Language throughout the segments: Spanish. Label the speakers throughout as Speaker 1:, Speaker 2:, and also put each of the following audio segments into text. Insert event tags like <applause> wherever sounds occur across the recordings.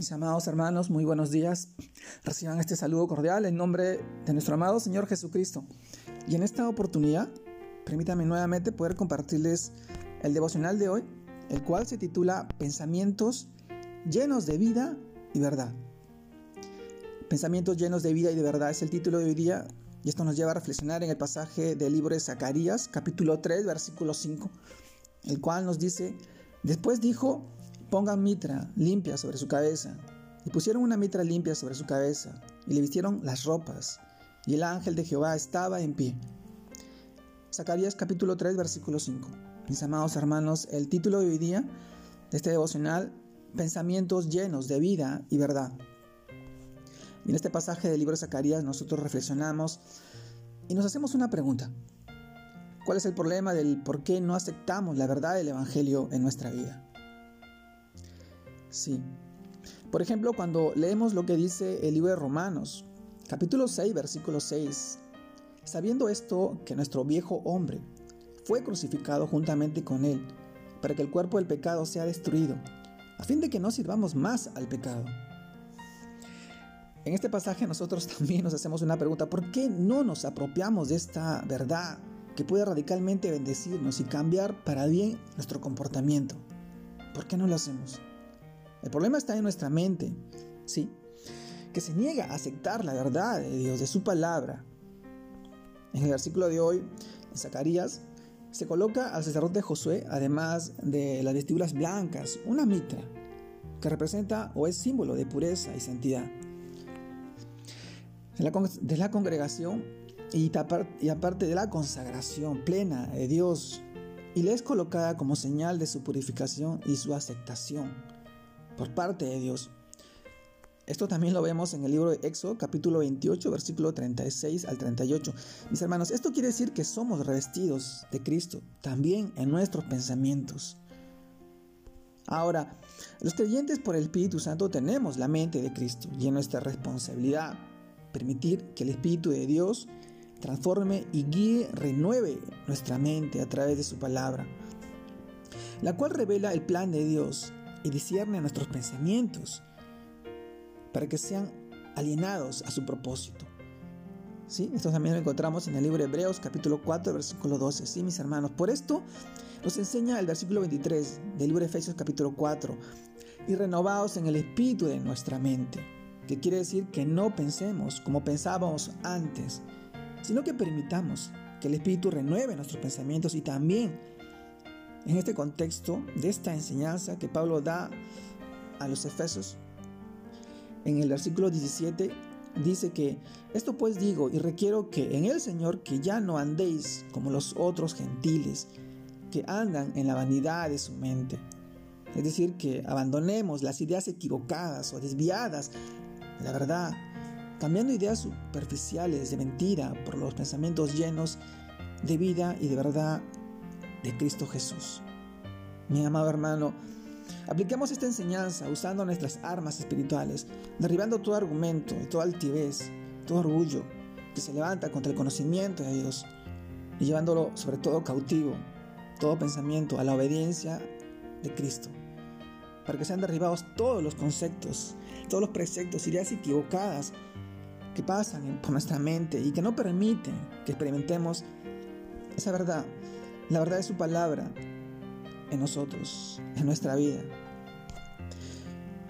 Speaker 1: Mis amados hermanos, muy buenos días. Reciban este saludo cordial en nombre de nuestro amado Señor Jesucristo. Y en esta oportunidad, permítanme nuevamente poder compartirles el devocional de hoy, el cual se titula Pensamientos llenos de vida y verdad. Pensamientos llenos de vida y de verdad es el título de hoy día y esto nos lleva a reflexionar en el pasaje del libro de Zacarías, capítulo 3, versículo 5, el cual nos dice, después dijo, pongan mitra limpia sobre su cabeza. Y pusieron una mitra limpia sobre su cabeza, y le vistieron las ropas, y el ángel de Jehová estaba en pie. Zacarías capítulo 3, versículo 5. Mis amados hermanos, el título de hoy día de este devocional, Pensamientos llenos de vida y verdad. En este pasaje del libro de Zacarías nosotros reflexionamos y nos hacemos una pregunta. ¿Cuál es el problema del por qué no aceptamos la verdad del Evangelio en nuestra vida? Sí. Por ejemplo, cuando leemos lo que dice el libro de Romanos, capítulo 6, versículo 6, sabiendo esto que nuestro viejo hombre fue crucificado juntamente con él, para que el cuerpo del pecado sea destruido, a fin de que no sirvamos más al pecado. En este pasaje nosotros <laughs> también nos hacemos una pregunta, ¿por qué no nos apropiamos de esta verdad que puede radicalmente bendecirnos y cambiar para bien nuestro comportamiento? ¿Por qué no lo hacemos? El problema está en nuestra mente, ¿sí? Que se niega a aceptar la verdad de Dios, de su palabra. En el versículo de hoy, en Zacarías, se coloca al sacerdote Josué, además de las vestiduras blancas, una mitra, que representa o es símbolo de pureza y santidad. De la, congregación y, aparte de la consagración plena de Dios, y le es colocada como señal de su purificación y su aceptación por parte de Dios. Esto también lo vemos en el libro de Éxodo, capítulo 28, versículo 36 al 38. Mis hermanos, esto quiere decir que somos revestidos de Cristo, también en nuestros pensamientos. Ahora, los creyentes por el Espíritu Santo tenemos la mente de Cristo y es nuestra responsabilidad permitir que el Espíritu de Dios transforme y guíe, renueve nuestra mente a través de su palabra, la cual revela el plan de Dios y discierne nuestros pensamientos para que sean alienados a su propósito. ¿Sí? Esto también lo encontramos en el libro de Hebreos capítulo 4 versículo 12. Sí, mis hermanos. Por esto nos enseña el versículo 23 del libro de Efesios capítulo 4. Y renovados en el espíritu de nuestra mente. Que quiere decir que no pensemos como pensábamos antes, sino que permitamos que el espíritu renueve nuestros pensamientos y también en este contexto de esta enseñanza que Pablo da a los Efesios, en el versículo 17 dice que esto pues digo y requiero que en el Señor que ya no andéis como los otros gentiles que andan en la vanidad de su mente. Es decir, que abandonemos las ideas equivocadas o desviadas de la verdad, cambiando ideas superficiales de mentira por los pensamientos llenos de vida y de verdad de Cristo Jesús. Mi amado hermano, apliquemos esta enseñanza usando nuestras armas espirituales, derribando todo argumento y toda altivez, todo orgullo que se levanta contra el conocimiento de Dios y llevándolo sobre todo cautivo, todo pensamiento a la obediencia de Cristo, para que sean derribados todos los conceptos, todos los preceptos, ideas equivocadas que pasan por nuestra mente y que no permiten que experimentemos esa verdad la verdad de su palabra en nosotros, en nuestra vida.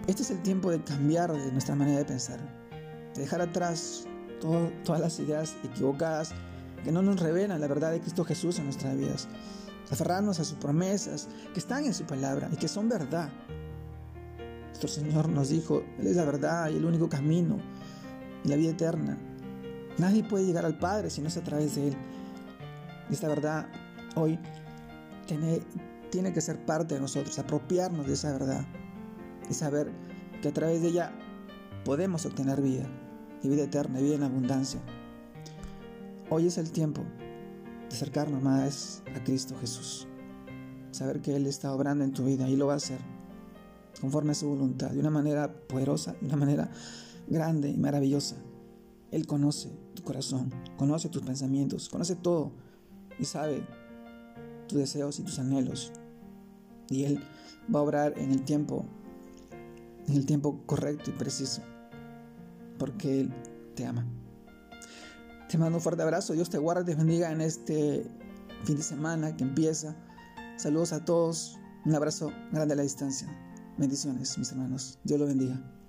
Speaker 1: Este es el tiempo de cambiar de nuestra manera de pensar, de dejar atrás todas las ideas equivocadas que no nos revelan la verdad de Cristo Jesús en nuestras vidas, aferrarnos a sus promesas que están en su palabra y que son verdad. Nuestro Señor nos dijo, Él es la verdad y el único camino y la vida eterna. Nadie puede llegar al Padre si no es a través de Él. Y esta verdad hoy tiene, tiene que ser parte de nosotros, apropiarnos de esa verdad y saber que a través de ella podemos obtener vida y vida eterna y vida en abundancia. Hoy es el tiempo de acercarnos más a Cristo Jesús. Saber que Él está obrando en tu vida y lo va a hacer conforme a su voluntad, de una manera poderosa, de una manera grande y maravillosa. Él conoce tu corazón, conoce tus pensamientos, conoce todo y sabe tus deseos y tus anhelos. Y Él va a obrar en el tiempo en el tiempo correcto y preciso, porque Él te ama. Te mando un fuerte abrazo, Dios te guarde, te bendiga en este fin de semana que empieza. Saludos a todos, un abrazo grande a la distancia. Bendiciones, mis hermanos. Dios los bendiga.